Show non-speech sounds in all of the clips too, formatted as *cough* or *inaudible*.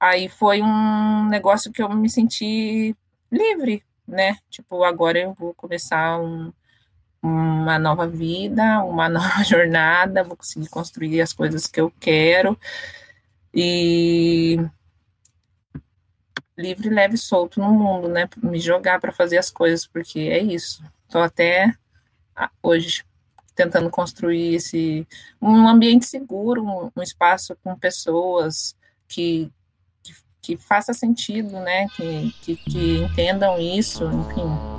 aí foi um negócio que eu me senti livre, né? Tipo, agora eu vou começar um, uma nova vida, uma *laughs* nova jornada, vou conseguir construir as coisas que eu quero e livre, leve, solto no mundo, né? Me jogar para fazer as coisas, porque é isso. Estou até hoje tentando construir esse um ambiente seguro, um, um espaço com pessoas que, que, faça sentido, né? Que, que, que entendam isso, enfim.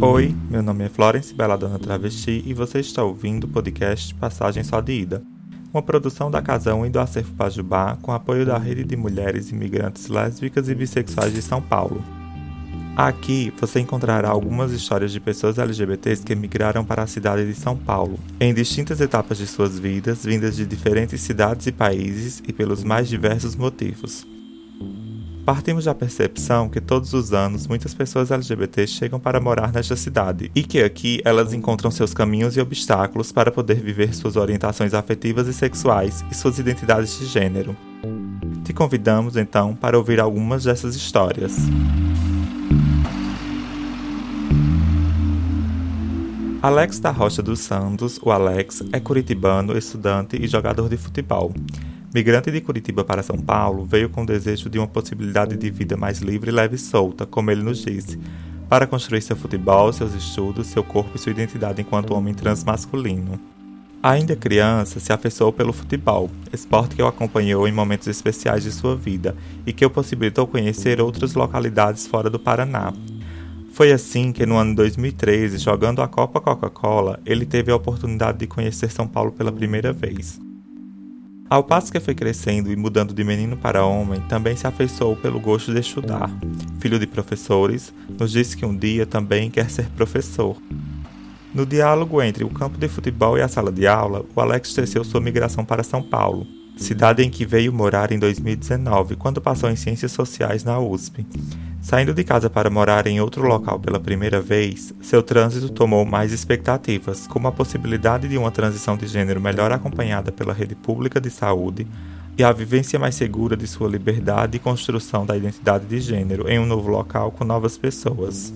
Oi, meu nome é Florence Belladonna Travesti e você está ouvindo o podcast Passagem Só de Ida, uma produção da Casão e do Acervo Pajubá com apoio da Rede de Mulheres Imigrantes Lésbicas e Bissexuais de São Paulo. Aqui você encontrará algumas histórias de pessoas LGBTs que migraram para a cidade de São Paulo, em distintas etapas de suas vidas, vindas de diferentes cidades e países e pelos mais diversos motivos. Partimos da percepção que todos os anos muitas pessoas LGBTs chegam para morar nesta cidade e que aqui elas encontram seus caminhos e obstáculos para poder viver suas orientações afetivas e sexuais e suas identidades de gênero. Te convidamos então para ouvir algumas dessas histórias. Alex da Rocha dos Santos, o Alex, é curitibano, estudante e jogador de futebol. Migrante de Curitiba para São Paulo, veio com o desejo de uma possibilidade de vida mais livre, leve e solta, como ele nos disse, para construir seu futebol, seus estudos, seu corpo e sua identidade enquanto homem transmasculino. Ainda criança, se afeiçoou pelo futebol, esporte que o acompanhou em momentos especiais de sua vida e que o possibilitou conhecer outras localidades fora do Paraná, foi assim que no ano 2013, jogando a Copa Coca-Cola, ele teve a oportunidade de conhecer São Paulo pela primeira vez. Ao passo que foi crescendo e mudando de menino para homem, também se afeiçoou pelo gosto de estudar. Filho de professores, nos disse que um dia também quer ser professor. No diálogo entre o campo de futebol e a sala de aula, o Alex teceu sua migração para São Paulo, cidade em que veio morar em 2019, quando passou em Ciências Sociais na USP. Saindo de casa para morar em outro local pela primeira vez, seu trânsito tomou mais expectativas, como a possibilidade de uma transição de gênero melhor acompanhada pela rede pública de saúde e a vivência mais segura de sua liberdade e construção da identidade de gênero em um novo local com novas pessoas.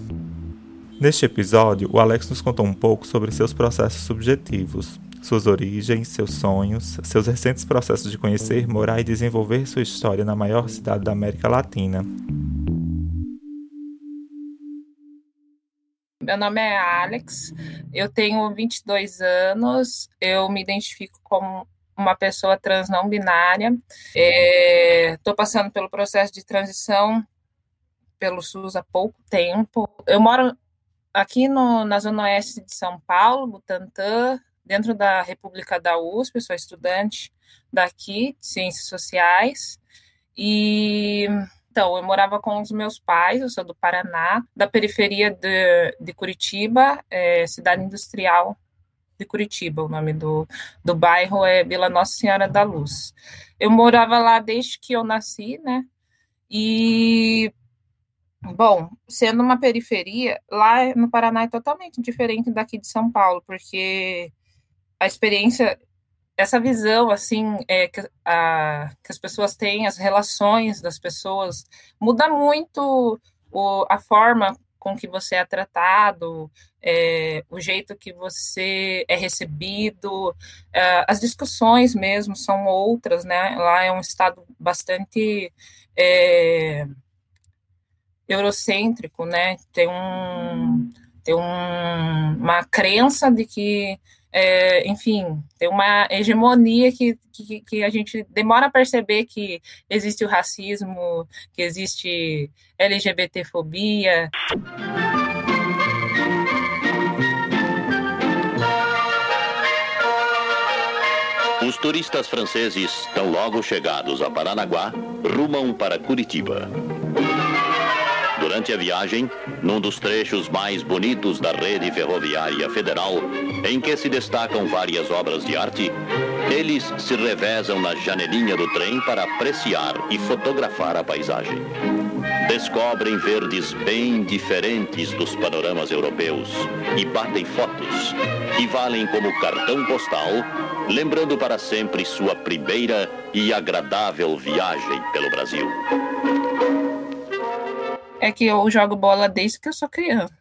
Neste episódio, o Alex nos contou um pouco sobre seus processos subjetivos, suas origens, seus sonhos, seus recentes processos de conhecer, morar e desenvolver sua história na maior cidade da América Latina. Meu nome é Alex, eu tenho 22 anos, eu me identifico como uma pessoa trans não binária. Estou é, passando pelo processo de transição pelo SUS há pouco tempo. Eu moro aqui no, na Zona Oeste de São Paulo, Butantã, dentro da República da USP, sou estudante daqui, de Ciências Sociais, e então, eu morava com os meus pais, eu sou do Paraná, da periferia de, de Curitiba, é, cidade industrial de Curitiba, o nome do, do bairro é Vila Nossa Senhora da Luz. Eu morava lá desde que eu nasci, né? E, bom, sendo uma periferia, lá no Paraná é totalmente diferente daqui de São Paulo, porque a experiência essa visão assim é, que, a, que as pessoas têm, as relações das pessoas, muda muito o, a forma com que você é tratado, é, o jeito que você é recebido, é, as discussões mesmo são outras, né? Lá é um estado bastante é, eurocêntrico, né? Tem um tem um, uma crença de que é, enfim, tem uma hegemonia que, que, que, a gente demora a perceber que existe o racismo, que existe LGBTfobia. Os turistas franceses, tão logo chegados a Paranaguá, rumam para Curitiba. Durante a viagem, num dos trechos mais bonitos da rede ferroviária federal, em que se destacam várias obras de arte, Eles se revezam na janelinha do trem para apreciar e fotografar a paisagem. Descobrem verdes bem diferentes dos panoramas europeus e batem fotos que valem como cartão postal, lembrando para sempre sua primeira e agradável viagem pelo Brasil. É que eu jogo bola desde que eu sou criança.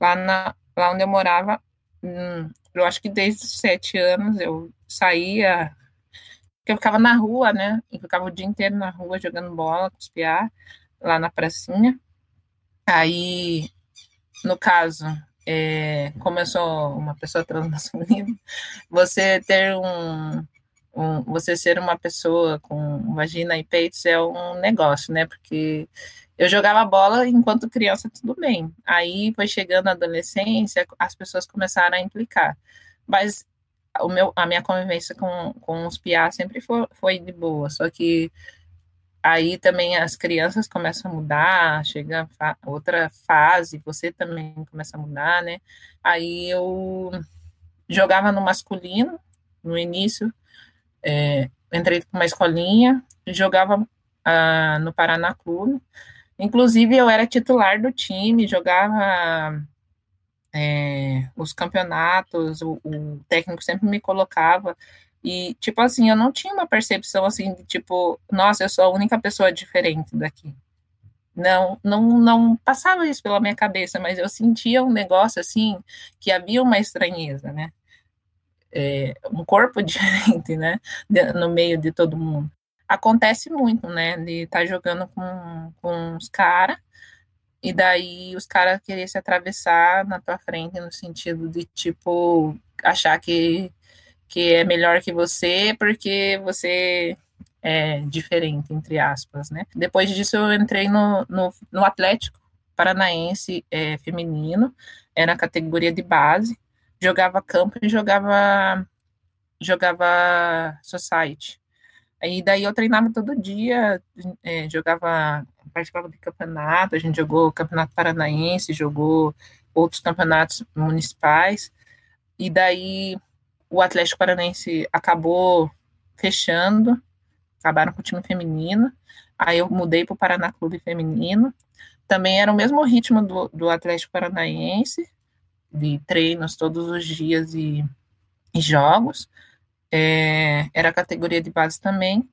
Lá, na, lá onde eu morava, hum, eu acho que desde os sete anos eu saía, eu ficava na rua, né? Eu ficava o dia inteiro na rua jogando bola, cuspiar, lá na pracinha. Aí, no caso, é, como eu sou uma pessoa transmasculina, *laughs* você ter um, um, você ser uma pessoa com vagina e peitos é um negócio, né? Porque eu jogava bola enquanto criança, tudo bem. Aí foi chegando a adolescência, as pessoas começaram a implicar. Mas o meu, a minha convivência com, com os piá sempre foi, foi de boa, só que aí também as crianças começam a mudar, chega fa outra fase, você também começa a mudar, né? Aí eu jogava no masculino, no início, é, entrei com uma escolinha, jogava ah, no Paraná Clube, Inclusive, eu era titular do time, jogava é, os campeonatos, o, o, técnico sempre me colocava. E, tipo assim, eu não tinha uma percepção assim de tipo, nossa, eu sou a única pessoa diferente daqui. Não, não, não passava isso pela minha cabeça, mas eu sentia um negócio assim que havia uma estranheza, né? É, um corpo *laughs* diferente, né? no meio de todo mundo acontece muito, né? De estar tá jogando com, com os caras e daí os caras querer se atravessar na tua frente no sentido de tipo achar que, que é melhor que você porque você é diferente, entre aspas, né? Depois disso eu entrei no, no, no Atlético Paranaense é, feminino, era a categoria de base, jogava campo e jogava jogava society. Aí daí eu treinava todo dia, é, jogava, participava de campeonato, a gente jogou campeonato paranaense, jogou outros campeonatos municipais, e daí o Atlético Paranaense acabou fechando, acabaram com o time feminino, aí eu mudei para o Paraná Clube Feminino, também era o mesmo ritmo do, do Atlético Paranaense, de treinos todos os dias e, e jogos, é, era categoria de base também.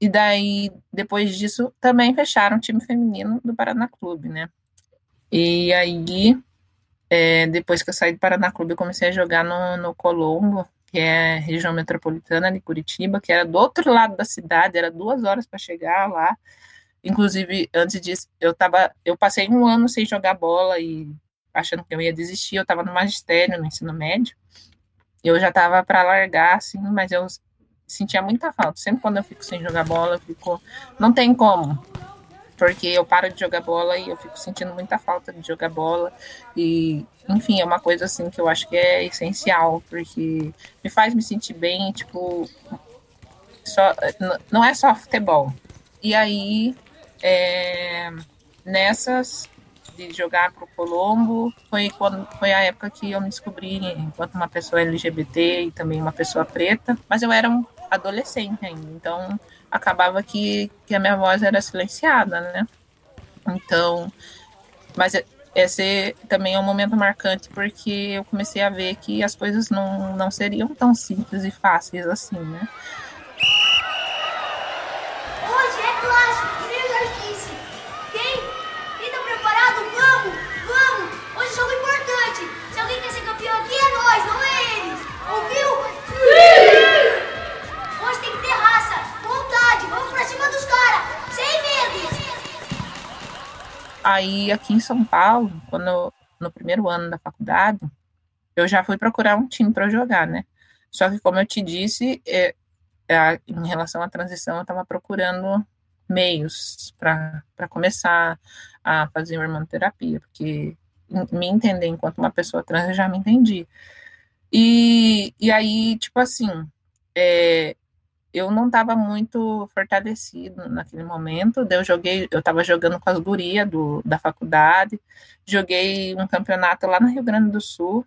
E daí, depois disso, também fecharam o time feminino do Paraná Clube, né? E aí, é, depois que eu saí do Paraná Clube, eu comecei a jogar no, no Colombo, que é região metropolitana de Curitiba, que era do outro lado da cidade, era duas horas para chegar lá. Inclusive, antes disso, eu tava, eu passei um ano sem jogar bola e achando que eu ia desistir, eu estava no magistério, no ensino médio eu já tava para largar, assim, mas eu sentia muita falta. Sempre quando eu fico sem jogar bola, eu fico. Não tem como. Porque eu paro de jogar bola e eu fico sentindo muita falta de jogar bola. E, enfim, é uma coisa assim que eu acho que é essencial, porque me faz me sentir bem, tipo. Só, não é só futebol. E aí, é, nessas, de jogar para o Colombo foi quando foi a época que eu me descobri enquanto uma pessoa LGBT e também uma pessoa preta, mas eu era um adolescente ainda, então acabava que, que a minha voz era silenciada, né? Então, mas esse também é um momento marcante porque eu comecei a ver que as coisas não, não seriam tão simples e fáceis assim, né? Aí, aqui em São Paulo, quando no primeiro ano da faculdade, eu já fui procurar um time para jogar, né? Só que, como eu te disse, é, é, em relação à transição, eu estava procurando meios para começar a fazer hormonoterapia, porque me entender enquanto uma pessoa trans, eu já me entendi. E, e aí, tipo assim, é, eu não estava muito fortalecido naquele momento. Eu joguei, eu estava jogando com as gurias do, da faculdade, joguei um campeonato lá no Rio Grande do Sul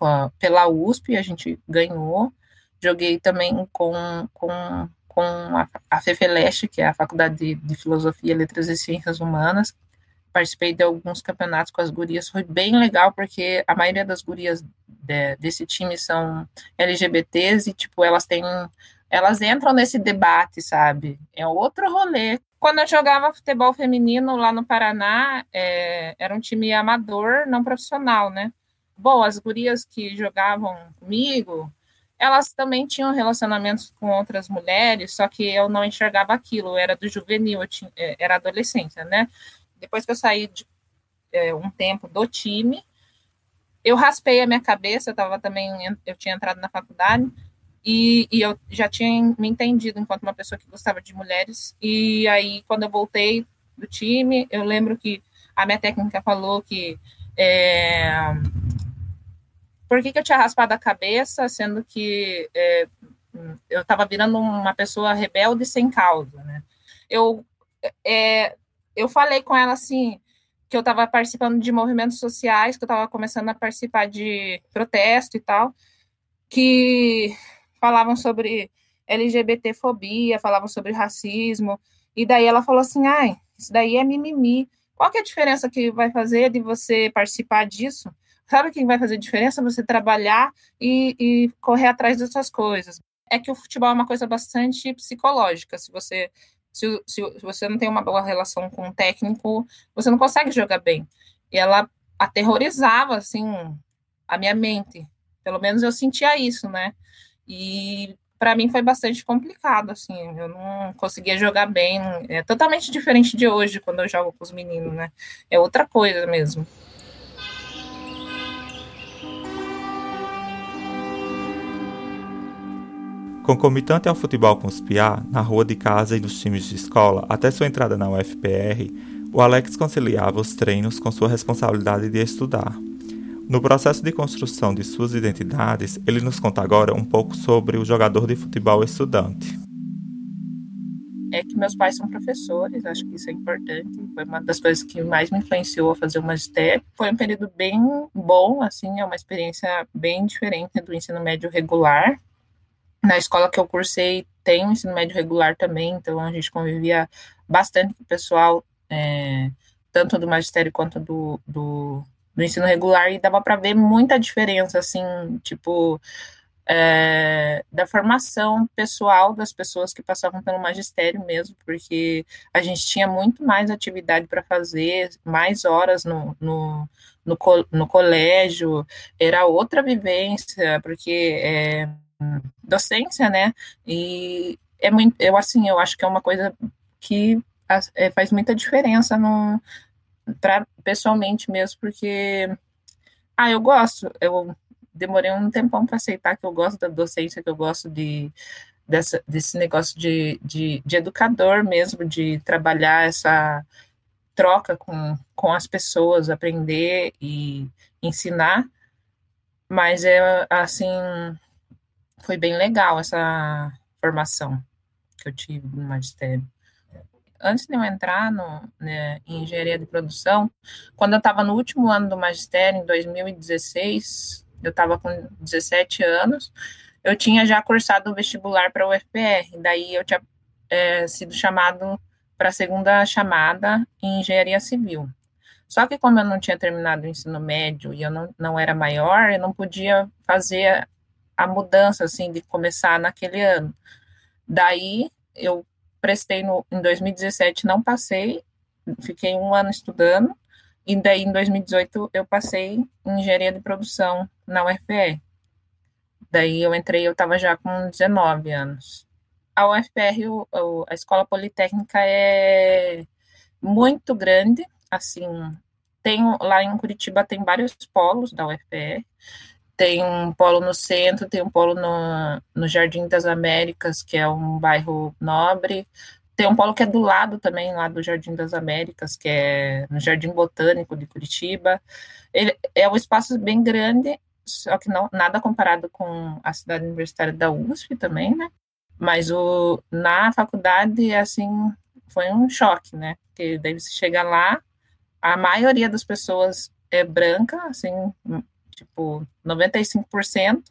a, pela USP, a gente ganhou. joguei também com, com, com a, a FEFELESTE, que é a Faculdade de, de Filosofia, Letras e Ciências Humanas, participei de alguns campeonatos com as gurias, foi bem legal, porque a maioria das gurias de, desse time são LGBTs e, tipo, elas têm, elas entram nesse debate, sabe? É outro rolê. Quando eu jogava futebol feminino lá no Paraná, é, era um time amador, não profissional, né? Bom, as gurias que jogavam comigo, elas também tinham relacionamentos com outras mulheres, só que eu não enxergava aquilo, eu era do juvenil, tinha, é, era adolescência, né? depois que eu saí de é, um tempo do time, eu raspei a minha cabeça, eu tava também, eu tinha entrado na faculdade, e, e, eu já tinha me entendido enquanto uma pessoa que gostava de mulheres, e aí quando eu voltei do time, eu lembro que a minha técnica falou que é, por que, que eu tinha raspado a cabeça, sendo que é, eu estava virando uma pessoa rebelde sem causa, né? Eu é, eu falei com ela assim que eu estava participando de movimentos sociais, que eu estava começando a participar de protesto e tal, que falavam sobre LGBTfobia, falavam sobre racismo, e daí ela falou assim, ai, isso daí é mimimi. Qual que é a diferença que vai fazer de você participar disso? Sabe o que vai fazer diferença? Você trabalhar e, e correr atrás dessas coisas. É que o futebol é uma coisa bastante psicológica. Se você se, se, você não tem uma boa relação com o técnico, você não consegue jogar bem. E ela aterrorizava, assim, a minha mente. Pelo menos eu sentia isso, né? E para mim foi bastante complicado, assim, eu não conseguia jogar bem. É totalmente diferente de hoje, quando eu jogo com os meninos, né? É outra coisa mesmo. Concomitante ao futebol com os PIA, na rua de casa e nos times de escola, até sua entrada na UFPR, o Alex conciliava os treinos com sua responsabilidade de estudar. No processo de construção de suas identidades, ele nos conta agora um pouco sobre o jogador de futebol estudante. É que meus pais são professores, acho que isso é importante. Foi uma das coisas que mais me influenciou a fazer o magistério. Foi um período bem bom, assim, é uma experiência bem diferente do ensino médio regular na escola que eu cursei tem um ensino médio regular também, então a gente convivia bastante com o pessoal, é, tanto do magistério quanto do, do, do ensino regular, e dava para ver muita diferença, assim, tipo, é, da formação pessoal das pessoas que passavam pelo magistério mesmo, porque a gente tinha muito mais atividade para fazer, mais horas no, no, no, no, colégio, era outra vivência, porque é, docência, né? E é muito, eu assim, eu acho que é uma coisa que é, faz muita diferença no para pessoalmente mesmo, porque ah, eu gosto, eu demorei um tempão para aceitar que eu gosto da docência, que eu gosto de dessa, desse negócio de, de, de educador mesmo, de trabalhar essa troca com, com as pessoas, aprender e ensinar, mas é assim, foi bem legal essa formação que eu tive no magistério. Antes de eu entrar no, né, em engenharia de produção, quando eu estava no último ano do magistério, em 2016, eu estava com 17 anos, eu tinha já cursado o vestibular para o UFPR, daí eu tinha é, sido chamado para a segunda chamada em engenharia civil. Só que como eu não tinha terminado o ensino médio e eu não, não era maior, eu não podia fazer a mudança, assim, de começar naquele ano. Daí, eu prestei no, em 2017, não passei, fiquei um ano estudando, e daí em 2018 eu passei em engenharia de produção na UFPR. Daí eu entrei, eu estava já com 19 anos. A UFPR, o, a escola politécnica é muito grande, assim, tem lá em Curitiba tem vários polos da UFPR, tem um polo no centro, tem um polo no, no Jardim das Américas, que é um bairro nobre. Tem um polo que é do lado também, lá do Jardim das Américas, que é no Jardim Botânico de Curitiba. Ele é um espaço bem grande, só que não nada comparado com a cidade universitária da USP também, né? Mas o, na faculdade, assim, foi um choque, né? Porque daí você chega lá, a maioria das pessoas é branca, assim, tipo, 95%,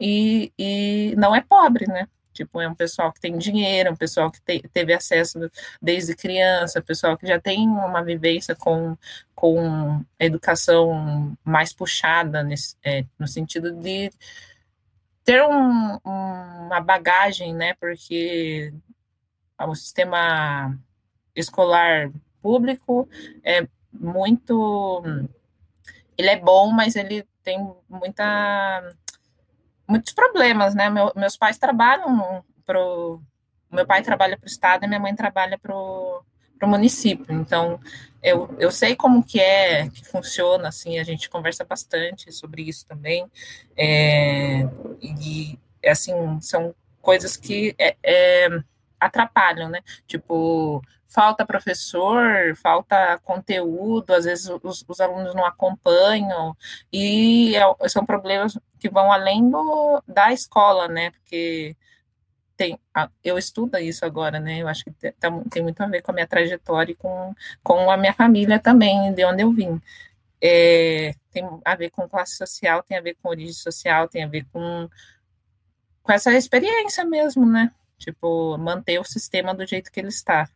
e, e não é pobre, né? Tipo, é um pessoal que tem dinheiro, um pessoal que te, teve acesso desde criança, pessoal que já tem uma vivência com, com educação mais puxada, nesse, é, no sentido de ter um, uma bagagem, né? Porque o sistema escolar público é muito. Ele é bom, mas ele tem muita muitos problemas, né? Meu, meus pais trabalham pro meu pai trabalha para o estado e minha mãe trabalha para o município. Então, eu, eu sei como que é, que funciona, assim, a gente conversa bastante sobre isso também. É, e, assim, são coisas que é, é, atrapalham, né? Tipo, falta professor, falta conteúdo, às vezes os, os alunos não acompanham, e é, são problemas que vão além do, da escola, né? Porque tem, eu estudo isso agora, né? Eu acho que tem, tá, tem muito a ver com a minha trajetória e com, com a minha família também, de onde eu vim. É, tem a ver com classe social, tem a ver com origem social, tem a ver com, com essa experiência mesmo, né? Tipo, manter o sistema do jeito que ele está.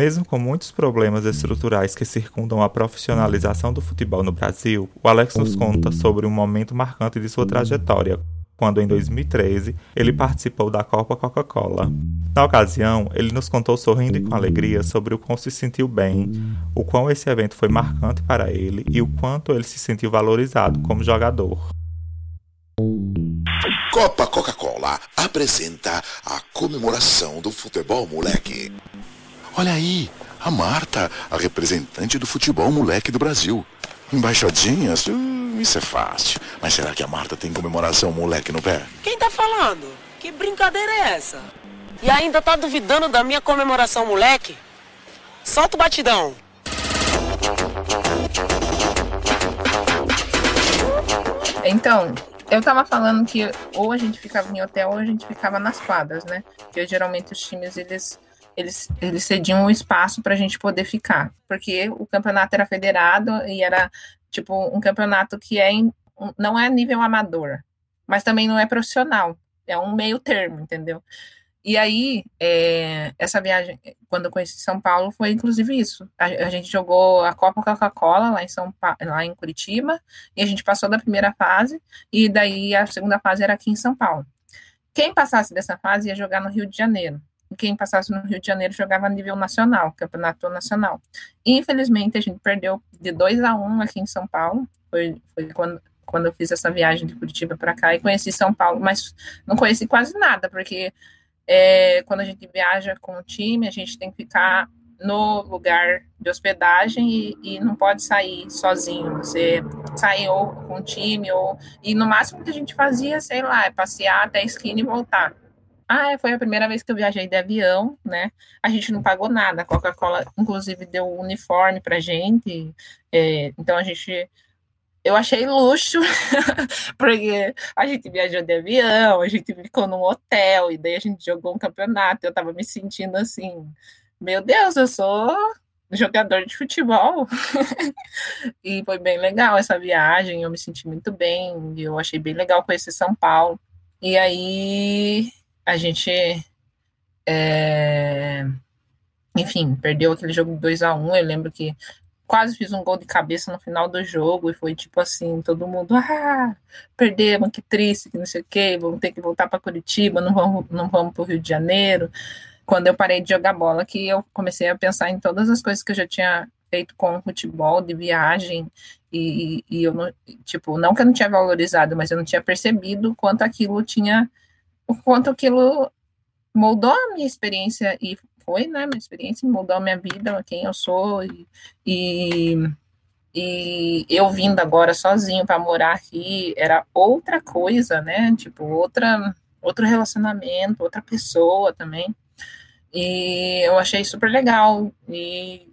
Mesmo com muitos problemas estruturais que circundam a profissionalização do futebol no Brasil, o Alex nos conta sobre um momento marcante de sua trajetória, quando em 2013 ele participou da Copa Coca-Cola. Na ocasião, ele nos contou sorrindo e com alegria sobre o quão se sentiu bem, o quão esse evento foi marcante para ele e o quanto ele se sentiu valorizado como jogador. Copa Coca-Cola apresenta a comemoração do futebol moleque. Olha aí, a Marta, a representante do futebol moleque do Brasil. Embaixadinhas? Uh, isso é fácil. Mas será que a Marta tem comemoração moleque no pé? Quem tá falando? Que brincadeira é essa? E ainda tá duvidando da minha comemoração moleque? Solta o batidão. Então, eu tava falando que ou a gente ficava em hotel ou a gente ficava nas quadras, né? Porque geralmente os times eles eles, eles cediam um espaço para a gente poder ficar, porque o campeonato era federado e era tipo um campeonato que é em, não é nível amador, mas também não é profissional, é um meio termo, entendeu? E aí, é, essa viagem, quando eu conheci São Paulo, foi inclusive isso. A, a gente jogou a Copa Coca-Cola lá em São pa lá em Curitiba, e a gente passou da primeira fase, e daí a segunda fase era aqui em São Paulo. Quem passasse dessa fase ia jogar no Rio de Janeiro quem passasse no Rio de Janeiro jogava a nível nacional, campeonato nacional. Infelizmente, a gente perdeu de 2 a 1 um aqui em São Paulo. Foi, foi quando, quando eu fiz essa viagem de Curitiba para cá e conheci São Paulo, mas não conheci quase nada, porque é, quando a gente viaja com o time, a gente tem que ficar no lugar de hospedagem e, e, não pode sair sozinho. Você sai ou com o time, ou. E no máximo que a gente fazia, sei lá, é passear até a esquina e voltar. Ah, foi a primeira vez que eu viajei de avião, né? A gente não pagou nada. A Coca-Cola, inclusive, deu um uniforme pra gente. É, então a gente. Eu achei luxo, *laughs* porque a gente viajou de avião, a gente ficou num hotel, e daí a gente jogou um campeonato. Eu tava me sentindo assim, meu Deus, eu sou jogador de futebol. *laughs* e foi bem legal essa viagem, eu me senti muito bem, eu achei bem legal conhecer São Paulo. E aí a gente, é, enfim, perdeu aquele jogo 2 a 1 Eu lembro que quase fiz um gol de cabeça no final do jogo e foi tipo assim, todo mundo, ah, perdemos, que triste, que não sei o quê, vamos ter que voltar para Curitiba, não vamos, não vamos para o Rio de Janeiro. Quando eu parei de jogar bola, que eu comecei a pensar em todas as coisas que eu já tinha feito com o futebol, de viagem, e, e eu não, tipo, não que eu não tinha valorizado, mas eu não tinha percebido quanto aquilo tinha o quanto aquilo moldou a minha experiência e foi, né, minha experiência moldou a minha vida, quem eu sou e, e, e eu vindo agora sozinho para morar aqui era outra coisa, né, tipo outra outro relacionamento, outra pessoa também. E eu achei super legal e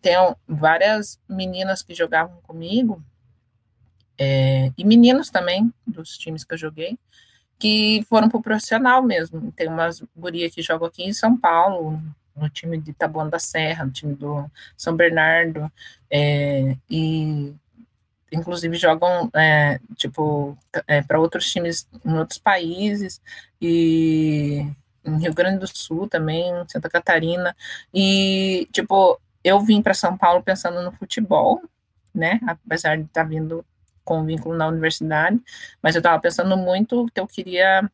tem várias meninas que jogavam comigo é, e meninos também dos times que eu joguei que foram para o profissional mesmo. Tem umas gurias que jogam aqui em São Paulo, no time de Taboão da Serra, no time do São Bernardo, é, e inclusive jogam é, tipo é, para outros times em outros países e em Rio Grande do Sul também, Santa Catarina e tipo eu vim para São Paulo pensando no futebol, né? Apesar de estar tá vindo com vínculo na universidade, mas eu estava pensando muito que eu queria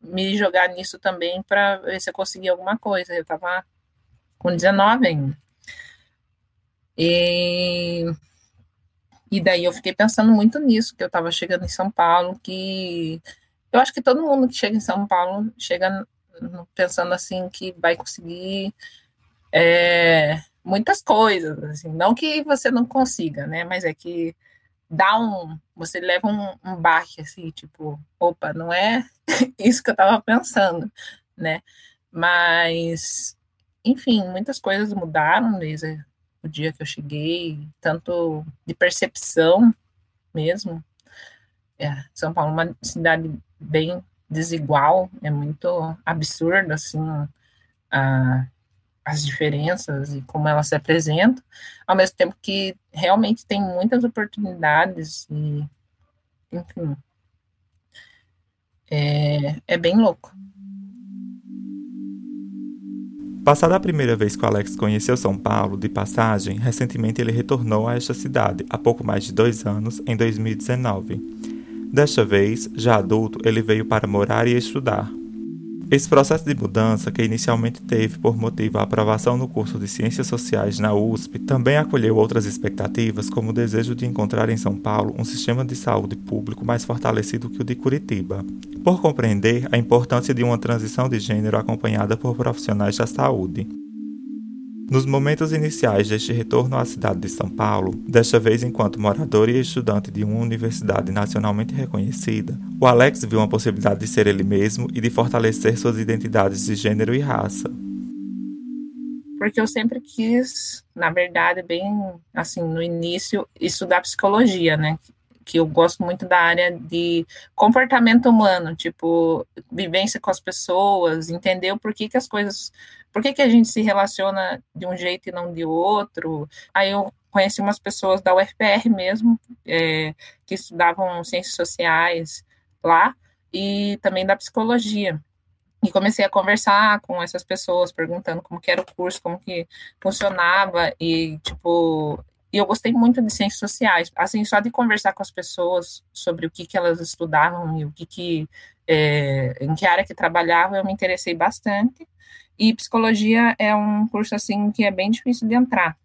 me jogar nisso também para ver se eu conseguia alguma coisa. Eu estava com 19 ainda. E, e daí eu fiquei pensando muito nisso, que eu estava chegando em São Paulo, que eu acho que todo mundo que chega em São Paulo chega pensando assim que vai conseguir é, muitas coisas, assim, não que você não consiga, né? Mas é que dá um, você leva um, um baque assim, tipo, opa, não é *laughs* isso que eu estava pensando, né? Mas, enfim, muitas coisas mudaram desde o dia que eu cheguei, tanto de percepção mesmo. É, São Paulo é uma cidade bem desigual, é muito absurdo, assim, a, as diferenças e como elas se apresentam, ao mesmo tempo que realmente tem muitas oportunidades e, enfim, é, é bem louco. Passada a primeira vez que o Alex conheceu São Paulo, de passagem, recentemente ele retornou a esta cidade, há pouco mais de dois anos, em 2019. Desta vez, já adulto, ele veio para morar e estudar, esse processo de mudança, que inicialmente teve por motivo a aprovação no curso de Ciências Sociais na USP, também acolheu outras expectativas, como o desejo de encontrar em São Paulo um sistema de saúde público mais fortalecido que o de Curitiba, por compreender a importância de uma transição de gênero acompanhada por profissionais da saúde. Nos momentos iniciais deste retorno à cidade de São Paulo, desta vez enquanto morador e estudante de uma universidade nacionalmente reconhecida, o Alex viu uma possibilidade de ser ele mesmo e de fortalecer suas identidades de gênero e raça. Porque eu sempre quis, na verdade, bem assim, no início, estudar psicologia, né? que eu gosto muito da área de comportamento humano, tipo, vivência com as pessoas, entender o porquê que as coisas, por que a gente se relaciona de um jeito e não de outro. Aí eu conheci umas pessoas da UFPR mesmo, é, que estudavam ciências sociais lá, e também da psicologia. E comecei a conversar com essas pessoas, perguntando como que era o curso, como que funcionava, e, tipo, e eu gostei muito de ciências sociais, assim, só de conversar com as pessoas sobre o que, que elas estudavam e o que, que é, em que área que trabalhavam, eu me interessei bastante. E psicologia é um curso, assim, que é bem difícil de entrar,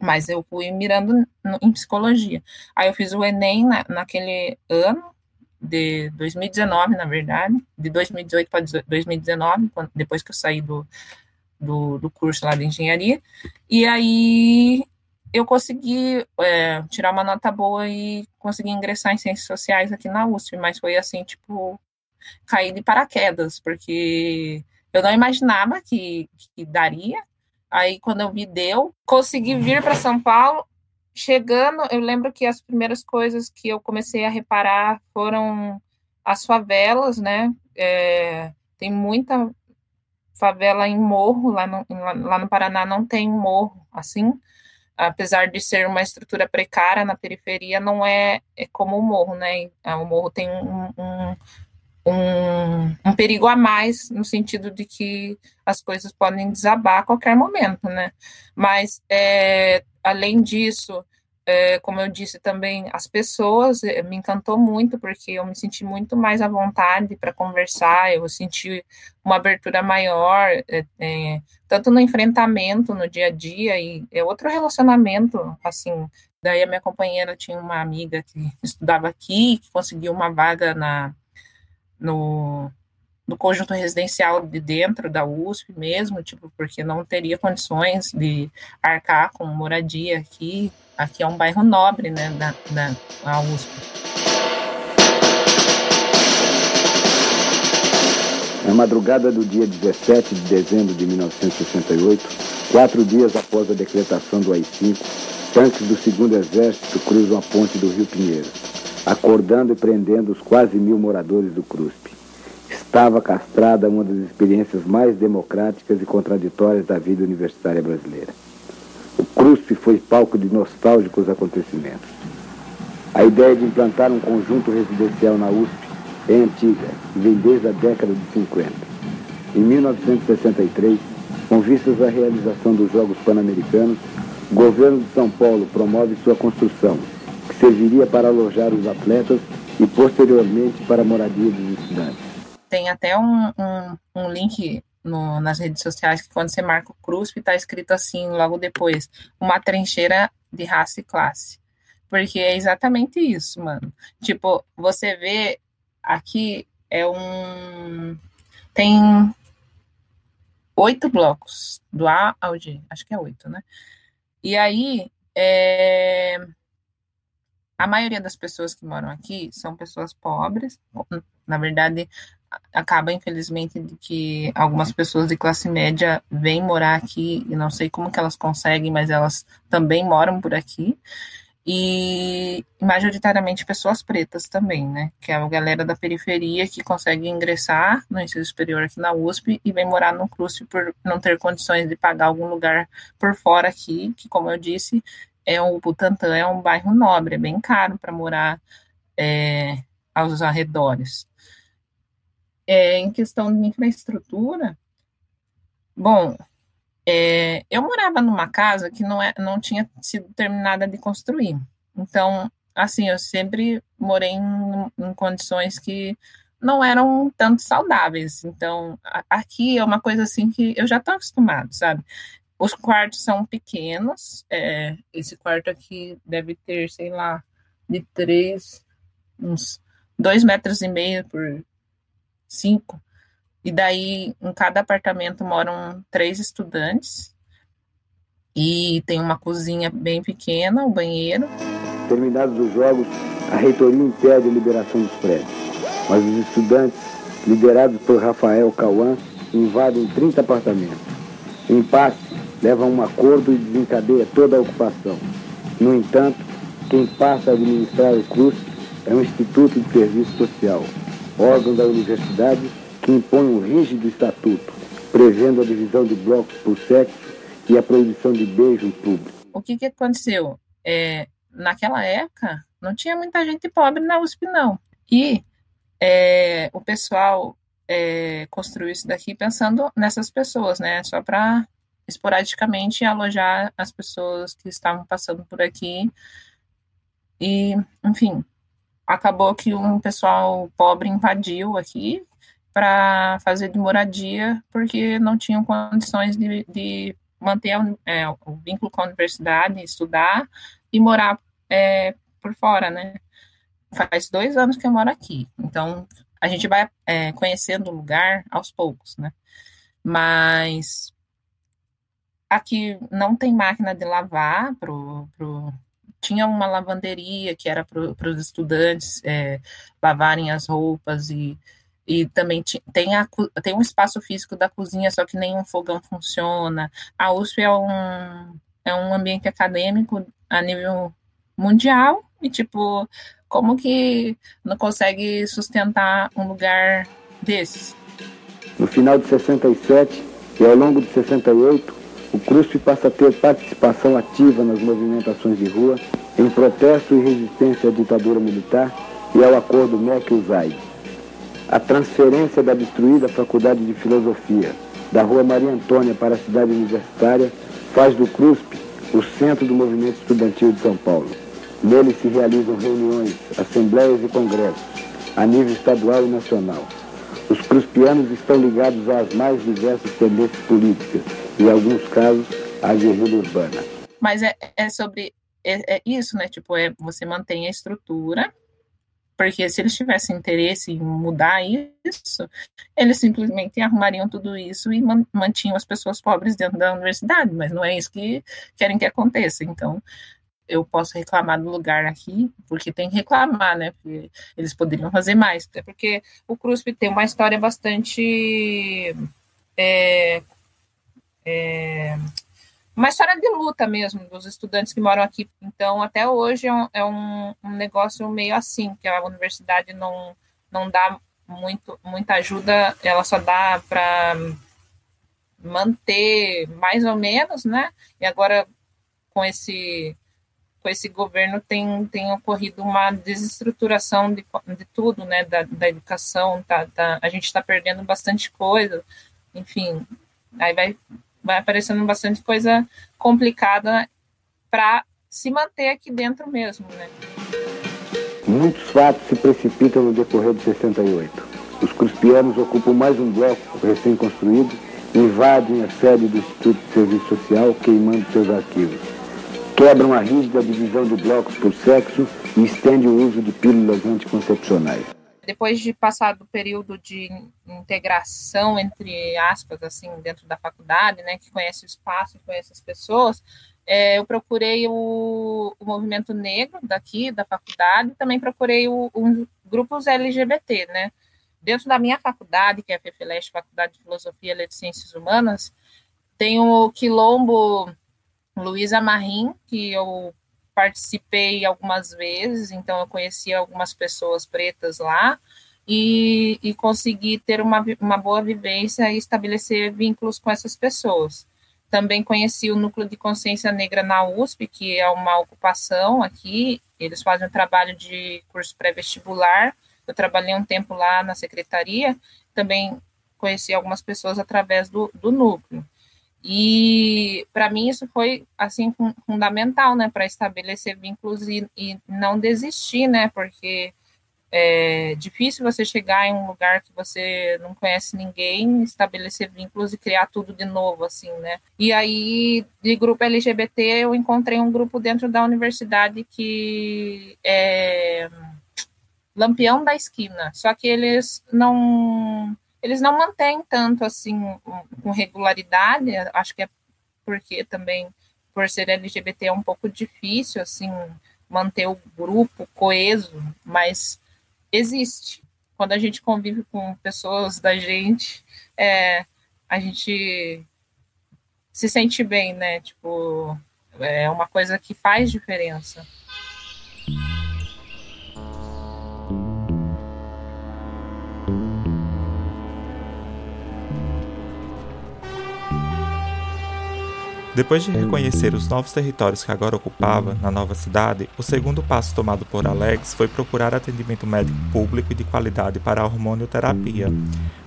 mas eu fui mirando no, em psicologia. Aí eu fiz o Enem na, naquele ano, de 2019, na verdade, de 2018 para 2019, quando, depois que eu saí do, do, do curso lá de engenharia, e aí eu consegui é, tirar uma nota boa e consegui ingressar em ciências sociais aqui na USP, mas foi assim, tipo, cair de paraquedas, porque eu não imaginava que, que daria. Aí, quando eu vi, deu. Consegui vir para São Paulo. Chegando, eu lembro que as primeiras coisas que eu comecei a reparar foram as favelas, né? É, tem muita favela em morro, lá no, lá no Paraná não tem morro assim, apesar de ser uma estrutura precária na periferia, não é, é como o morro, né? O morro tem um, um, um, um, perigo a mais, no sentido de que as coisas podem desabar a qualquer momento, né? Mas, é, além disso, é, como eu disse também, as pessoas é, me encantou muito, porque eu me senti muito mais à vontade para conversar, eu senti uma abertura maior, é, é, tanto no enfrentamento no dia a dia, e é outro relacionamento, assim. Daí a minha companheira tinha uma amiga que estudava aqui, que conseguiu uma vaga na, no, no conjunto residencial de dentro da USP mesmo, tipo, porque não teria condições de arcar com moradia aqui, Aqui é um bairro nobre, né, da, da USP. Na madrugada do dia 17 de dezembro de 1968, quatro dias após a decretação do AI-5, tanques do segundo exército cruzam a ponte do Rio Pinheiro, acordando e prendendo os quase mil moradores do CRUSP. estava castrada uma das experiências mais democráticas e contraditórias da vida universitária brasileira. O CRUSP foi palco de nostálgicos acontecimentos. A ideia de implantar um conjunto residencial na USP é antiga e vem desde a década de 50. Em 1963, com vistas à realização dos Jogos Pan-Americanos, o governo de São Paulo promove sua construção, que serviria para alojar os atletas e posteriormente para a moradia dos estudantes. Tem até um, um, um link no, nas redes sociais que quando você marca o CRUSP está escrito assim logo depois, uma trincheira de raça e classe. Porque é exatamente isso, mano. Tipo, você vê aqui é um. Tem oito blocos, do A ao G, acho que é oito, né? E aí, é, a maioria das pessoas que moram aqui são pessoas pobres, na verdade, acaba, infelizmente, de que algumas pessoas de classe média vêm morar aqui, e não sei como que elas conseguem, mas elas também moram por aqui, e majoritariamente pessoas pretas também, né? Que é a galera da periferia que consegue ingressar no ensino superior aqui na USP e vem morar no CRUSP por não ter condições de pagar algum lugar por fora aqui, que, como eu disse, é o Butantã é um bairro nobre, é bem caro para morar é, aos arredores. É, em questão de infraestrutura, bom, é, eu morava numa casa que não, é, não tinha sido terminada de construir. Então, assim, eu sempre morei em, em condições que não eram tanto saudáveis. Então, a, aqui é uma coisa assim que eu já estou acostumado, sabe? Os quartos são pequenos. É, esse quarto aqui deve ter, sei lá, de três, uns dois metros e meio por cinco. E daí, em cada apartamento moram três estudantes. E tem uma cozinha bem pequena, o um banheiro. Terminados os jogos, a reitoria impede a liberação dos prédios. Mas os estudantes, liderados por Rafael Cauã, invadem 30 apartamentos. O impasse leva a um acordo e desencadeia toda a ocupação. No entanto, quem passa a administrar o CRUS é o Instituto de Serviço Social, órgão da universidade que impõe um rígido estatuto, prevendo a divisão de blocos por sexo e a proibição de beijo em público. O que, que aconteceu? É, naquela época, não tinha muita gente pobre na USP, não. E é, o pessoal é, construiu isso daqui pensando nessas pessoas, né? Só para esporadicamente alojar as pessoas que estavam passando por aqui. E, enfim, acabou que um pessoal pobre invadiu aqui, para fazer de moradia, porque não tinham condições de, de manter é, o vínculo com a universidade, estudar e morar é, por fora, né? Faz dois anos que eu moro aqui, então a gente vai é, conhecendo o lugar aos poucos, né? Mas aqui não tem máquina de lavar pro, pro tinha uma lavanderia que era para os estudantes é, lavarem as roupas e e também tem, a, tem um espaço físico da cozinha, só que nenhum fogão funciona. A USP é um, é um ambiente acadêmico a nível mundial e, tipo, como que não consegue sustentar um lugar desses? No final de 67 e ao longo de 68, o CRUSP passa a ter participação ativa nas movimentações de rua em protesto e resistência à ditadura militar e ao acordo MEC-USAID a transferência da destruída Faculdade de Filosofia da Rua Maria Antônia para a cidade universitária faz do CRUSP o centro do movimento estudantil de São Paulo. Nele se realizam reuniões, assembleias e congressos, a nível estadual e nacional. Os cruspianos estão ligados às mais diversas tendências políticas e, em alguns casos, à guerrilha urbana. Mas é, é sobre é, é isso, né? Tipo, é, você mantém a estrutura, porque se eles tivessem interesse em mudar isso, eles simplesmente arrumariam tudo isso e mantinham as pessoas pobres dentro da universidade, mas não é isso que querem que aconteça. Então, eu posso reclamar do lugar aqui, porque tem que reclamar, né? Porque eles poderiam fazer mais. Até porque o CRUSP tem uma história bastante. É, é, uma história de luta mesmo dos estudantes que moram aqui. Então, até hoje é um, é um, um negócio meio assim, que a universidade não, não dá muito, muita ajuda, ela só dá para manter mais ou menos, né? E agora com esse com esse governo tem, tem ocorrido uma desestruturação de, de tudo, né? Da, da educação, tá, tá, a gente está perdendo bastante coisa, enfim, aí vai, vai aparecendo bastante coisa complicada para se manter aqui dentro mesmo, né? Muitos fatos se precipitam no decorrer de 68. Os cruspianos ocupam mais um bloco recém-construído, invadem a sede do Instituto de Serviço Social, queimando seus arquivos. Quebram a rígida divisão de blocos por sexo e estendem o uso de pílulas anticoncepcionais. Depois de passar do período de integração, entre aspas, assim, dentro da faculdade, né, que conhece o espaço, conhece as pessoas, é, eu procurei o, o, movimento negro daqui, da faculdade, também procurei o, o, grupos LGBT, né? Dentro da minha faculdade, que é a FEFELEST, Faculdade de Filosofia e Letras Ciências Humanas, tem o Quilombo Luísa Marim, que eu participei algumas vezes, então eu conheci algumas pessoas pretas lá, e, e consegui ter uma, uma boa vivência e estabelecer vínculos com essas pessoas. Também conheci o Núcleo de Consciência Negra na USP, que é uma ocupação aqui. Eles fazem um trabalho de curso pré-vestibular. Eu trabalhei um tempo lá na secretaria. Também conheci algumas pessoas através do, do núcleo. E para mim isso foi assim fundamental, né, para estabelecer vínculos e, e, não desistir, né, porque é difícil você chegar em um lugar que você não conhece ninguém, estabelecer vínculos e criar tudo de novo, assim, né? E aí, de grupo LGBT, eu encontrei um grupo dentro da universidade que é Lampião da Esquina, só que eles não eles não mantêm tanto assim com regularidade, acho que é porque também por ser LGBT é um pouco difícil assim manter o grupo coeso, mas existe. Quando a gente convive com pessoas da gente, é, a gente se sente bem, né? Tipo, é uma coisa que faz diferença. Depois de reconhecer os novos territórios que agora ocupava na nova cidade, o segundo passo tomado por Alex foi procurar atendimento médico público e de qualidade para a hormonioterapia,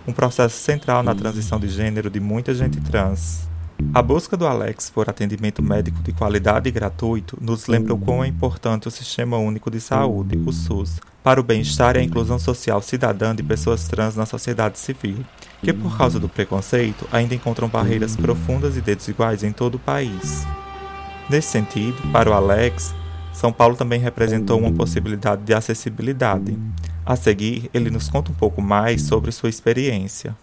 um processo central na transição de gênero de muita gente trans. A busca do Alex por atendimento médico de qualidade e gratuito nos lembra o quão é importante o Sistema Único de Saúde, o SUS, para o bem-estar e a inclusão social cidadã de pessoas trans na sociedade civil, que por causa do preconceito ainda encontram barreiras profundas e desiguais em todo o país. Nesse sentido, para o Alex, São Paulo também representou uma possibilidade de acessibilidade. A seguir, ele nos conta um pouco mais sobre sua experiência.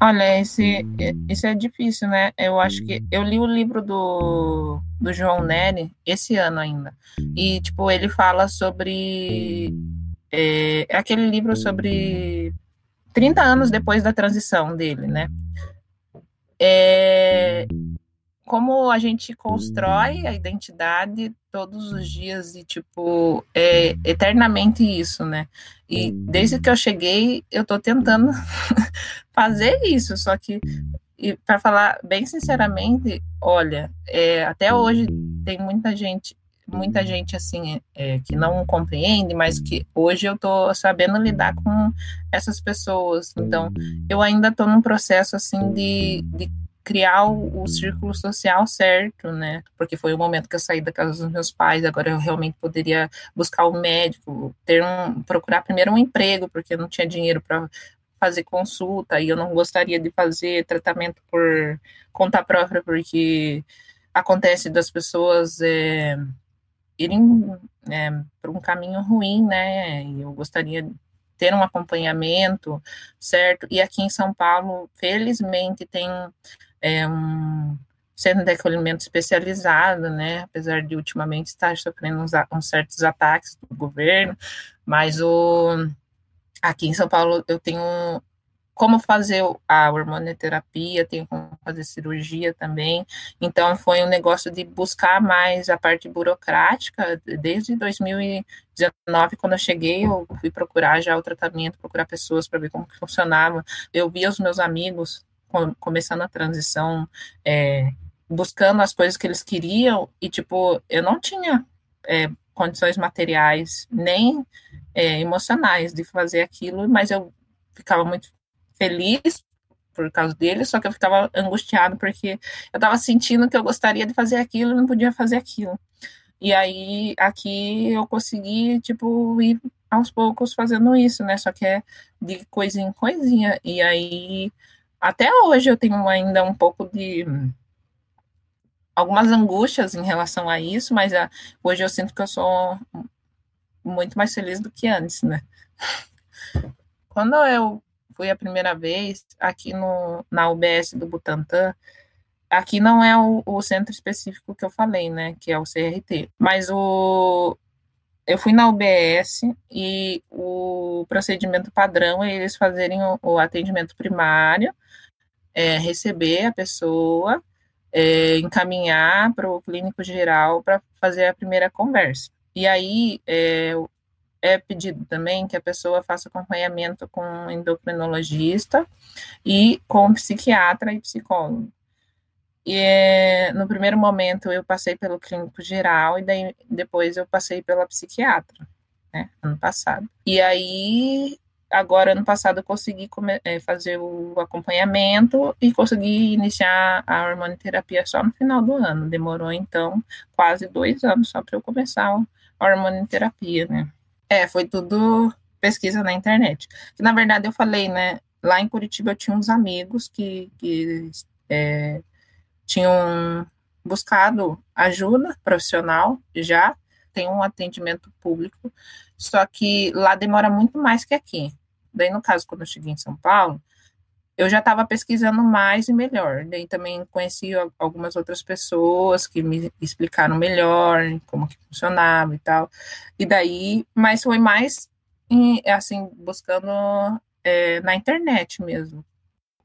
Olha, esse, isso é difícil, né? Eu acho que eu li o livro do, do João Nery esse ano ainda. E, tipo, ele fala sobre. É, aquele livro sobre 30 anos depois da transição dele, né? É, como a gente constrói a identidade todos os dias e, tipo, é eternamente isso, né? E desde que eu cheguei, eu tô tentando *laughs* fazer isso, só que, para falar bem sinceramente, olha, é, até hoje tem muita gente, muita gente, assim, é, que não compreende, mas que hoje eu tô sabendo lidar com essas pessoas, então, eu ainda tô num processo, assim, de, de criar o, o, círculo social certo, né? Porque foi o momento que eu saí da casa dos meus pais, agora eu realmente poderia buscar um médico, ter um, procurar primeiro um emprego, porque eu não tinha dinheiro para fazer consulta e eu não gostaria de fazer tratamento por conta própria, porque acontece das pessoas é, irem é, por um caminho ruim, né? Eu gostaria de ter um acompanhamento, certo? E aqui em São Paulo, felizmente, tem é um centro de acolhimento especializado, né, apesar de ultimamente estar sofrendo uns, uns, certos ataques do governo, mas o, aqui em São Paulo eu tenho como fazer a hormonoterapia, tenho fazer cirurgia também. Então, foi um negócio de buscar mais a parte burocrática. Desde 2019, quando eu cheguei, eu fui procurar já o tratamento, procurar pessoas para ver como que funcionava. Eu via os meus amigos começando a transição, é, buscando as coisas que eles queriam, e, tipo, eu não tinha é, condições materiais, nem é, emocionais de fazer aquilo, mas eu ficava muito feliz por causa dele, só que eu ficava angustiado porque eu estava sentindo que eu gostaria de fazer aquilo e não podia fazer aquilo. E aí aqui eu consegui, tipo, ir aos poucos fazendo isso, né? Só que é de coisinha em coisinha. E aí até hoje eu tenho ainda um pouco de algumas angústias em relação a isso, mas a, ah, hoje eu sinto que eu sou muito mais feliz do que antes, né? *laughs* Quando eu fui a primeira vez aqui no, na UBS do Butantã, aqui não é o, o, centro específico que eu falei, né, que é o CRT, mas o eu fui na UBS e o procedimento padrão é eles fazerem o, o atendimento primário, é, receber a pessoa, é, encaminhar para o clínico geral para fazer a primeira conversa. E aí é, é pedido também que a pessoa faça acompanhamento com endocrinologista e com psiquiatra e psicólogo. E no primeiro momento eu passei pelo clínico geral e daí depois eu passei pela psiquiatra, né, ano passado. E aí agora ano passado eu consegui é, fazer o acompanhamento e consegui iniciar a hormonoterapia só no final do ano. Demorou então quase dois anos só para eu começar a hormonoterapia, né? É, foi tudo pesquisa na internet. Na verdade, eu falei, né? Lá em Curitiba eu tinha uns amigos que, que é, tinham buscado ajuda profissional já, tem um atendimento público, só que lá demora muito mais que aqui. Daí, no caso, quando eu cheguei em São Paulo, eu já estava pesquisando mais e melhor. Daí também conheci algumas outras pessoas que me explicaram melhor como que funcionava e tal. E daí, mas foi mais assim buscando é, na internet mesmo.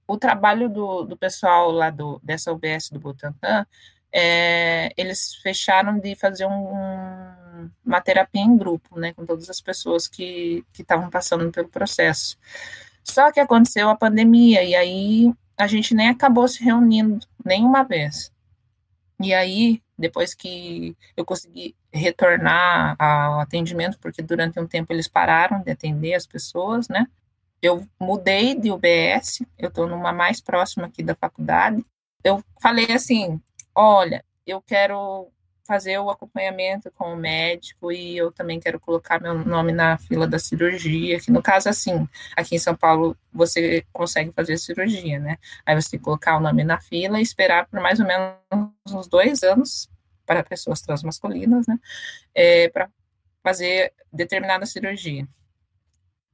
O trabalho do, do pessoal lá do, dessa UBS do Butantan, é, eles fecharam de fazer um, uma terapia em grupo, né, com todas as pessoas que estavam passando pelo processo. Só que aconteceu a pandemia e aí a gente nem acabou se reunindo nenhuma vez. E aí, depois que eu consegui retornar ao atendimento, porque durante um tempo eles pararam de atender as pessoas, né? Eu mudei de UBS, eu estou numa mais próxima aqui da faculdade. Eu falei assim: olha, eu quero fazer o acompanhamento com o médico e eu também quero colocar meu nome na fila da cirurgia, que no caso, assim, aqui em São Paulo você consegue fazer cirurgia, né? Aí você tem que colocar o nome na fila e esperar por mais ou menos uns dois anos para pessoas transmasculinas, né? É, para fazer determinada cirurgia.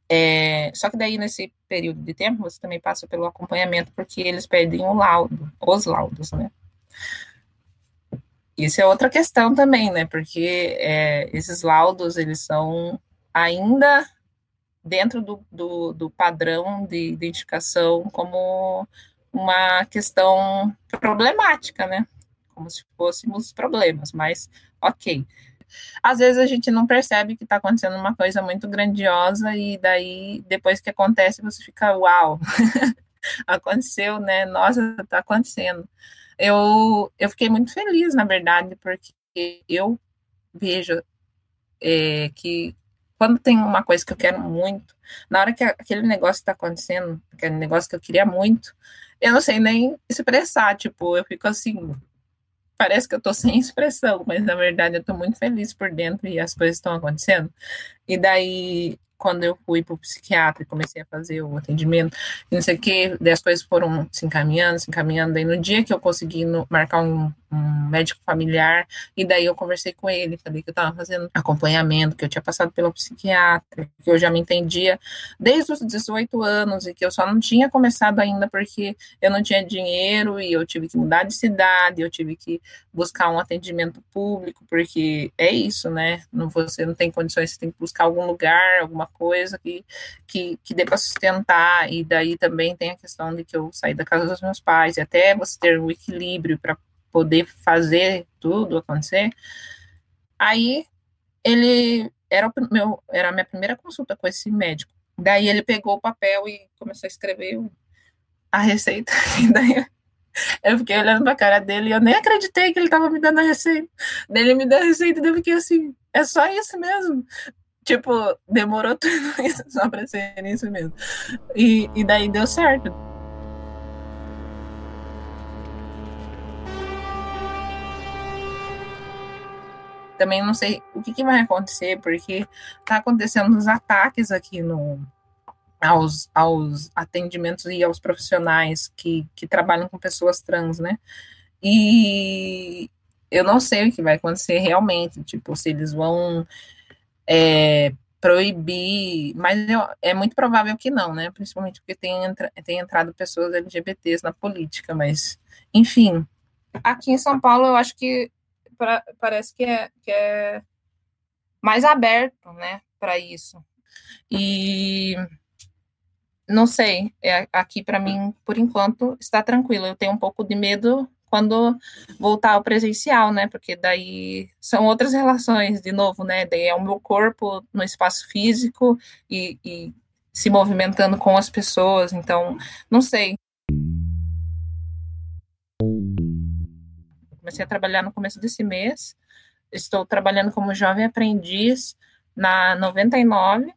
É, só que daí, nesse período de tempo, você também passa pelo acompanhamento, porque eles pedem o laudo, os laudos, né? Isso é outra questão também, né? Porque é, esses laudos, eles são ainda dentro do, do, do, padrão de identificação como uma questão problemática, né? Como se fôssemos problemas, mas ok. Às vezes a gente não percebe que está acontecendo uma coisa muito grandiosa e daí, depois que acontece, você fica, uau, *laughs* aconteceu, né? Nossa, está acontecendo eu, eu fiquei muito feliz, na verdade, porque eu vejo é, que quando tem uma coisa que eu quero muito, na hora que aquele negócio está acontecendo, aquele negócio que eu queria muito, eu não sei nem expressar, tipo, eu fico assim, parece que eu tô *laughs* sem expressão, mas na verdade eu tô muito feliz por dentro e as coisas estão acontecendo. E daí quando eu fui para o psiquiatra e comecei a fazer o atendimento, não sei o que, as coisas foram se encaminhando, se encaminhando, daí no dia que eu consegui no, marcar um, um médico familiar, e daí eu conversei com ele, falei que eu estava fazendo acompanhamento, que eu tinha passado pelo psiquiatra, que eu já me entendia desde os 18 anos e que eu só não tinha começado ainda porque eu não tinha dinheiro e eu tive que mudar de cidade, eu tive que buscar um atendimento público, porque é isso, né? Não, você não tem condições, você tem que buscar algum lugar, alguma coisa que, que, que dê para sustentar, e daí também tem a questão de que eu saí da casa dos meus pais, e até você ter um equilíbrio para poder fazer tudo acontecer. Aí ele era o meu era a minha primeira consulta com esse médico. Daí ele pegou o papel e começou a escrever a receita. E *laughs* daí eu fiquei olhando pra cara dele e eu nem acreditei que ele tava me dando a receita. Daí ele me deu a receita e eu fiquei assim, é só isso mesmo. Tipo, demorou *laughs* tudo isso só pra ser isso mesmo. E, e daí deu certo. Também não sei o que, que vai acontecer, porque está acontecendo os ataques aqui no, aos, aos atendimentos e aos profissionais que, que trabalham com pessoas trans, né? E eu não sei o que vai acontecer realmente, tipo, se eles vão é, proibir, mas eu, é muito provável que não, né? Principalmente porque tem, entra, tem entrado pessoas LGBTs na política, mas, enfim. Aqui em São Paulo, eu acho que pra, parece que é, que é mais aberto, né, para isso. E não sei, é, aqui para mim, por enquanto, está tranquilo. Eu tenho um pouco de medo quando voltar ao presencial, né? Porque daí são outras relações, de novo, né? Daí é o meu corpo no espaço físico e, e se movimentando com as pessoas. Então, não sei. Comecei a trabalhar no começo desse mês. Estou trabalhando como jovem aprendiz na 99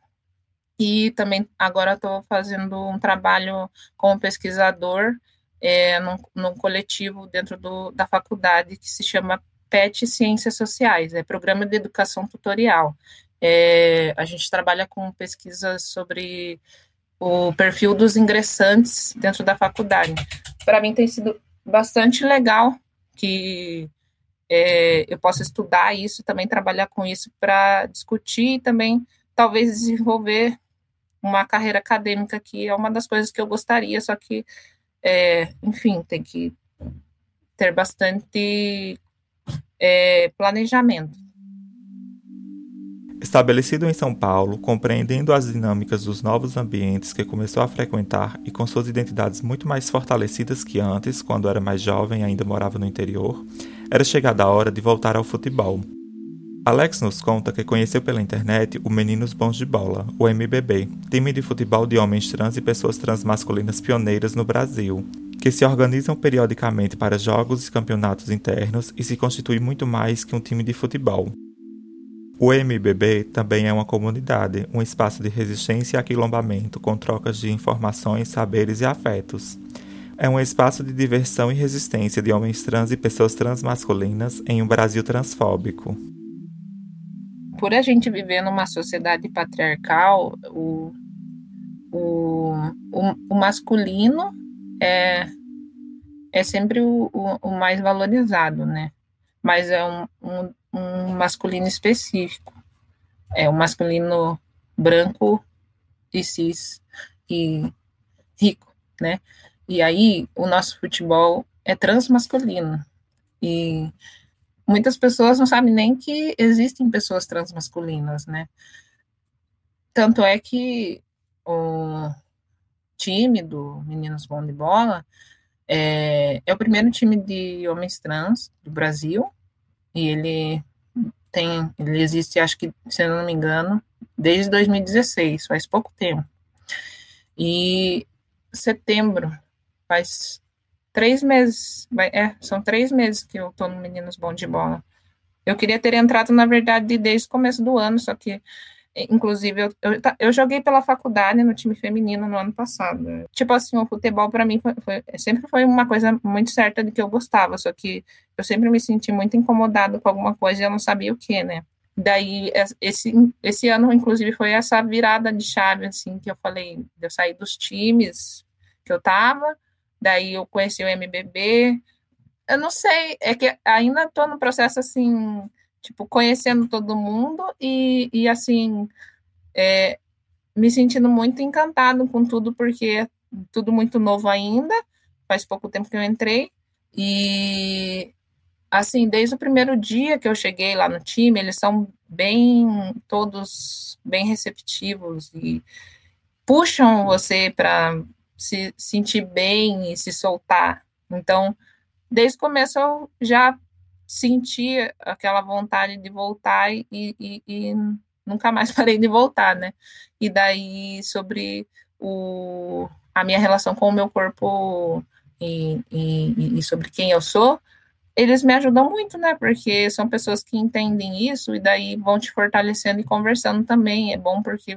e também agora estou fazendo um trabalho como pesquisador é, num, num coletivo dentro do, da faculdade que se chama PET Ciências Sociais, é Programa de Educação Tutorial. É, a gente trabalha com pesquisas sobre o perfil dos ingressantes dentro da faculdade. Para mim tem sido bastante legal que é, eu possa estudar isso, também trabalhar com isso para discutir e também talvez desenvolver uma carreira acadêmica, que é uma das coisas que eu gostaria, só que, é, enfim, tem que ter bastante é, planejamento. Estabelecido em São Paulo, compreendendo as dinâmicas dos novos ambientes que começou a frequentar e com suas identidades muito mais fortalecidas que antes, quando era mais jovem e ainda morava no interior, era chegada a hora de voltar ao futebol. Alex nos conta que conheceu pela internet o Meninos Bons de Bola, o MBB, time de futebol de homens trans e pessoas transmasculinas pioneiras no Brasil, que se organizam periodicamente para jogos e campeonatos internos e se constitui muito mais que um time de futebol. O MBB também é uma comunidade, um espaço de resistência e aquilombamento com trocas de informações, saberes e afetos. É um espaço de diversão e resistência de homens trans e pessoas transmasculinas em um Brasil transfóbico. Por a gente viver numa sociedade patriarcal, o, o, o, o masculino é, é sempre o, o, o mais valorizado, né? Mas é um, um um masculino específico. É um masculino branco e cis e rico, né? E aí o nosso futebol é transmasculino. E muitas pessoas não sabem nem que existem pessoas transmasculinas, né? Tanto é que o time do Meninos Bom de Bola é, é o primeiro time de homens trans do Brasil, e ele tem, ele existe, acho que, se eu não me engano, desde 2016, faz pouco tempo. E setembro, faz três meses, vai, é, são três meses que eu tô no Meninos Bom de Bola. Eu queria ter entrado, na verdade, desde o começo do ano, só que Inclusive, eu, eu, eu, joguei pela faculdade no time feminino no ano passado. Tipo assim, o futebol para mim foi, foi, sempre foi uma coisa muito certa de que eu gostava, só que eu sempre me senti muito incomodado com alguma coisa e eu não sabia o que, né? Daí, esse, esse ano, inclusive, foi essa virada de chave, assim, que eu falei, eu saí dos times que eu tava, daí eu conheci o MBB, Eu não sei, é que ainda estou no processo assim, tipo, conhecendo todo mundo e, e assim, é, me sentindo muito encantado com tudo, porque é tudo muito novo ainda, faz pouco tempo que eu entrei, e assim, desde o primeiro dia que eu cheguei lá no time, eles são bem, todos bem receptivos e puxam você para se sentir bem e se soltar. Então, desde o começo eu já senti aquela vontade de voltar e, e, e nunca mais *laughs* parei de voltar, né? E daí sobre o, a minha relação com o meu corpo e, e, e, sobre quem eu sou, eles me ajudam muito, né? Porque são pessoas que entendem isso e daí vão te fortalecendo e conversando também. É bom porque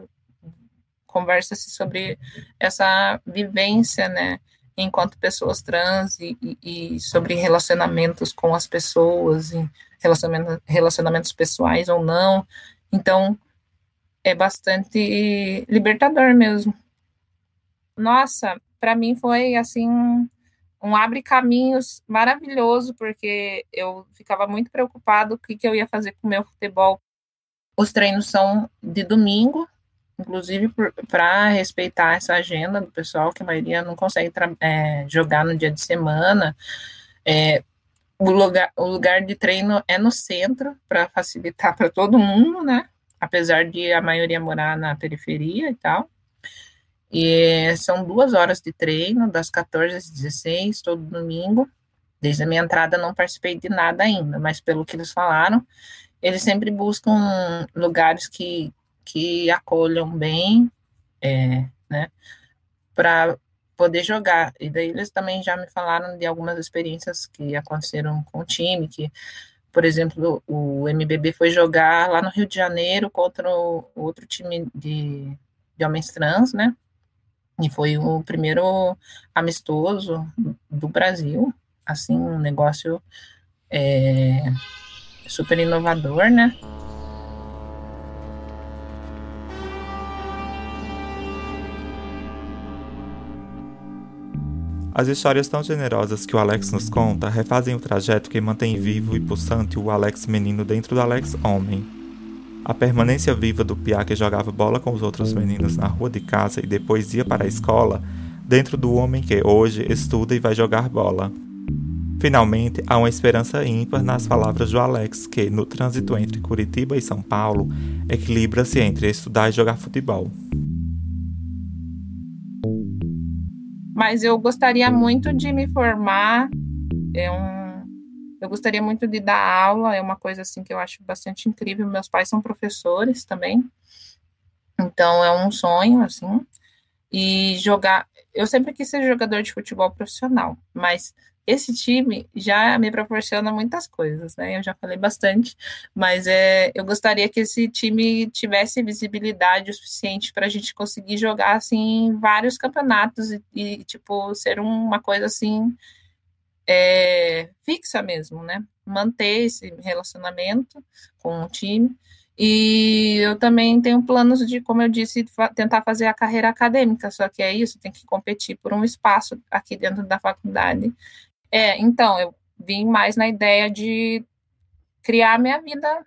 conversa-se sobre essa vivência, né? Enquanto pessoas trans e, e, e sobre relacionamentos com as pessoas, e relacionamentos, relacionamentos pessoais ou não. Então, é bastante libertador mesmo. Nossa, para mim foi assim um abre caminhos maravilhoso, porque eu ficava muito preocupado o que, que eu ia fazer com o meu futebol. Os treinos são de domingo, inclusive para respeitar essa agenda do pessoal, que a maioria não consegue é, jogar no dia de semana. É, o, lugar, o lugar de treino é no centro, para facilitar *laughs* para todo mundo, né? Apesar de a maioria morar na periferia e tal. E são duas horas de treino, das 14 às 16, todo domingo. Desde a minha entrada não participei de nada ainda, mas pelo que eles falaram, eles sempre buscam lugares que, que acolham bem, é, né, para poder jogar. E daí eles também já me falaram de algumas experiências que aconteceram com o time, que, por exemplo, o MBB foi jogar lá no Rio de Janeiro contra o outro time de, de homens trans, né, e foi o primeiro amistoso do Brasil, assim, um negócio é, super inovador, né? As histórias tão generosas que o Alex nos conta refazem o trajeto que mantém vivo e pulsante o Alex menino dentro do Alex homem. A permanência viva do Piá que jogava bola com os outros meninos na rua de casa e depois ia para a escola, dentro do homem que hoje estuda e vai jogar bola. Finalmente, há uma esperança ímpar nas palavras do Alex, que, no trânsito entre Curitiba e São Paulo, equilibra-se entre estudar e jogar futebol. Mas eu gostaria muito de me formar. É um eu gostaria muito de dar aula, é uma coisa assim que eu acho bastante incrível. Meus pais são professores também, então é um sonho assim. E jogar, eu sempre quis ser jogador de futebol profissional, mas esse time já me proporciona muitas coisas, né? Eu já falei bastante, mas é, eu gostaria que esse time tivesse visibilidade o suficiente para a gente conseguir jogar assim vários campeonatos e, e tipo ser uma coisa assim é, fixa mesmo, né? Manter esse relacionamento com o time. E eu também tenho planos de, como eu disse, tentar fazer a carreira acadêmica, só que é isso, tem que competir por um espaço aqui dentro da faculdade. É, então, eu vim mais na ideia de criar minha vida,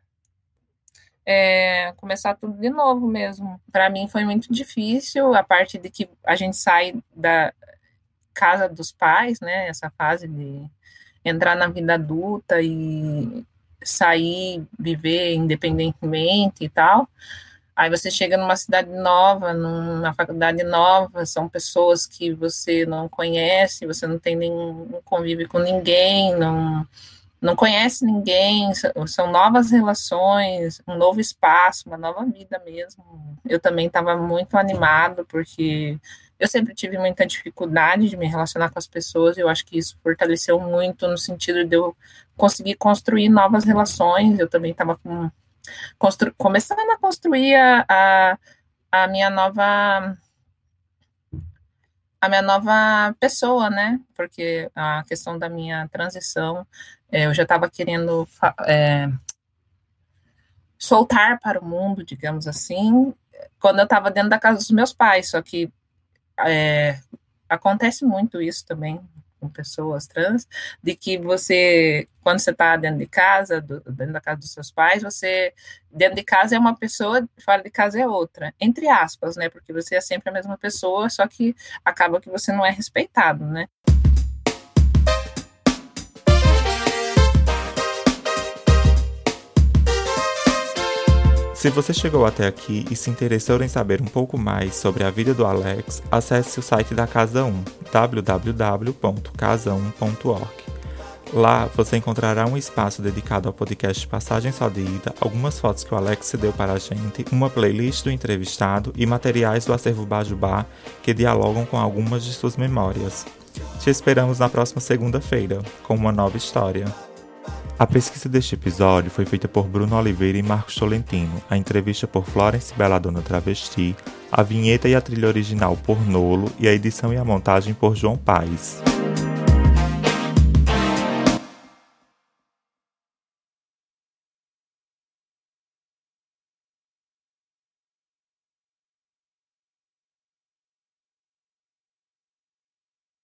é, começar tudo de novo mesmo. Para mim foi muito difícil, a parte de que a gente sai da, casa dos pais, né? Essa fase de entrar na vida adulta e sair, viver independentemente e tal. Aí você chega numa cidade nova, numa faculdade nova, são pessoas que você não conhece, você não tem nenhum convívio com ninguém, não, não conhece ninguém, são novas relações, um novo espaço, uma nova vida mesmo. Eu também estava muito animado, porque eu sempre tive muita dificuldade de me relacionar com as pessoas, e eu acho que isso fortaleceu muito no sentido de eu conseguir construir novas relações. Eu também estava com, começando a construir a, a, minha nova a minha nova pessoa, né? Porque a questão da minha transição, é, eu já estava querendo é, soltar para o mundo, digamos assim, quando eu estava dentro da casa dos meus pais, só que é, acontece muito isso também com pessoas trans, de que você, quando você está dentro de casa, do, dentro da casa dos seus pais, você, dentro de casa é uma pessoa, fora de casa é outra, entre aspas, né? Porque você é sempre a mesma pessoa, só que acaba que você não é respeitado, né? Se você chegou até aqui e se interessou em saber um pouco mais sobre a vida do Alex, acesse o site da Casa 1, www.casa1.org. Lá você encontrará um espaço dedicado ao podcast Passagem Só de Ida, algumas fotos que o Alex se deu para a gente, uma playlist do entrevistado e materiais do acervo Bajubá que dialogam com algumas de suas memórias. Te esperamos na próxima segunda-feira, com uma nova história. A pesquisa deste episódio foi feita por Bruno Oliveira e Marcos Tolentino, a entrevista por Florence Belladonna Travesti, a vinheta e a trilha original por Nolo e a edição e a montagem por João Paes.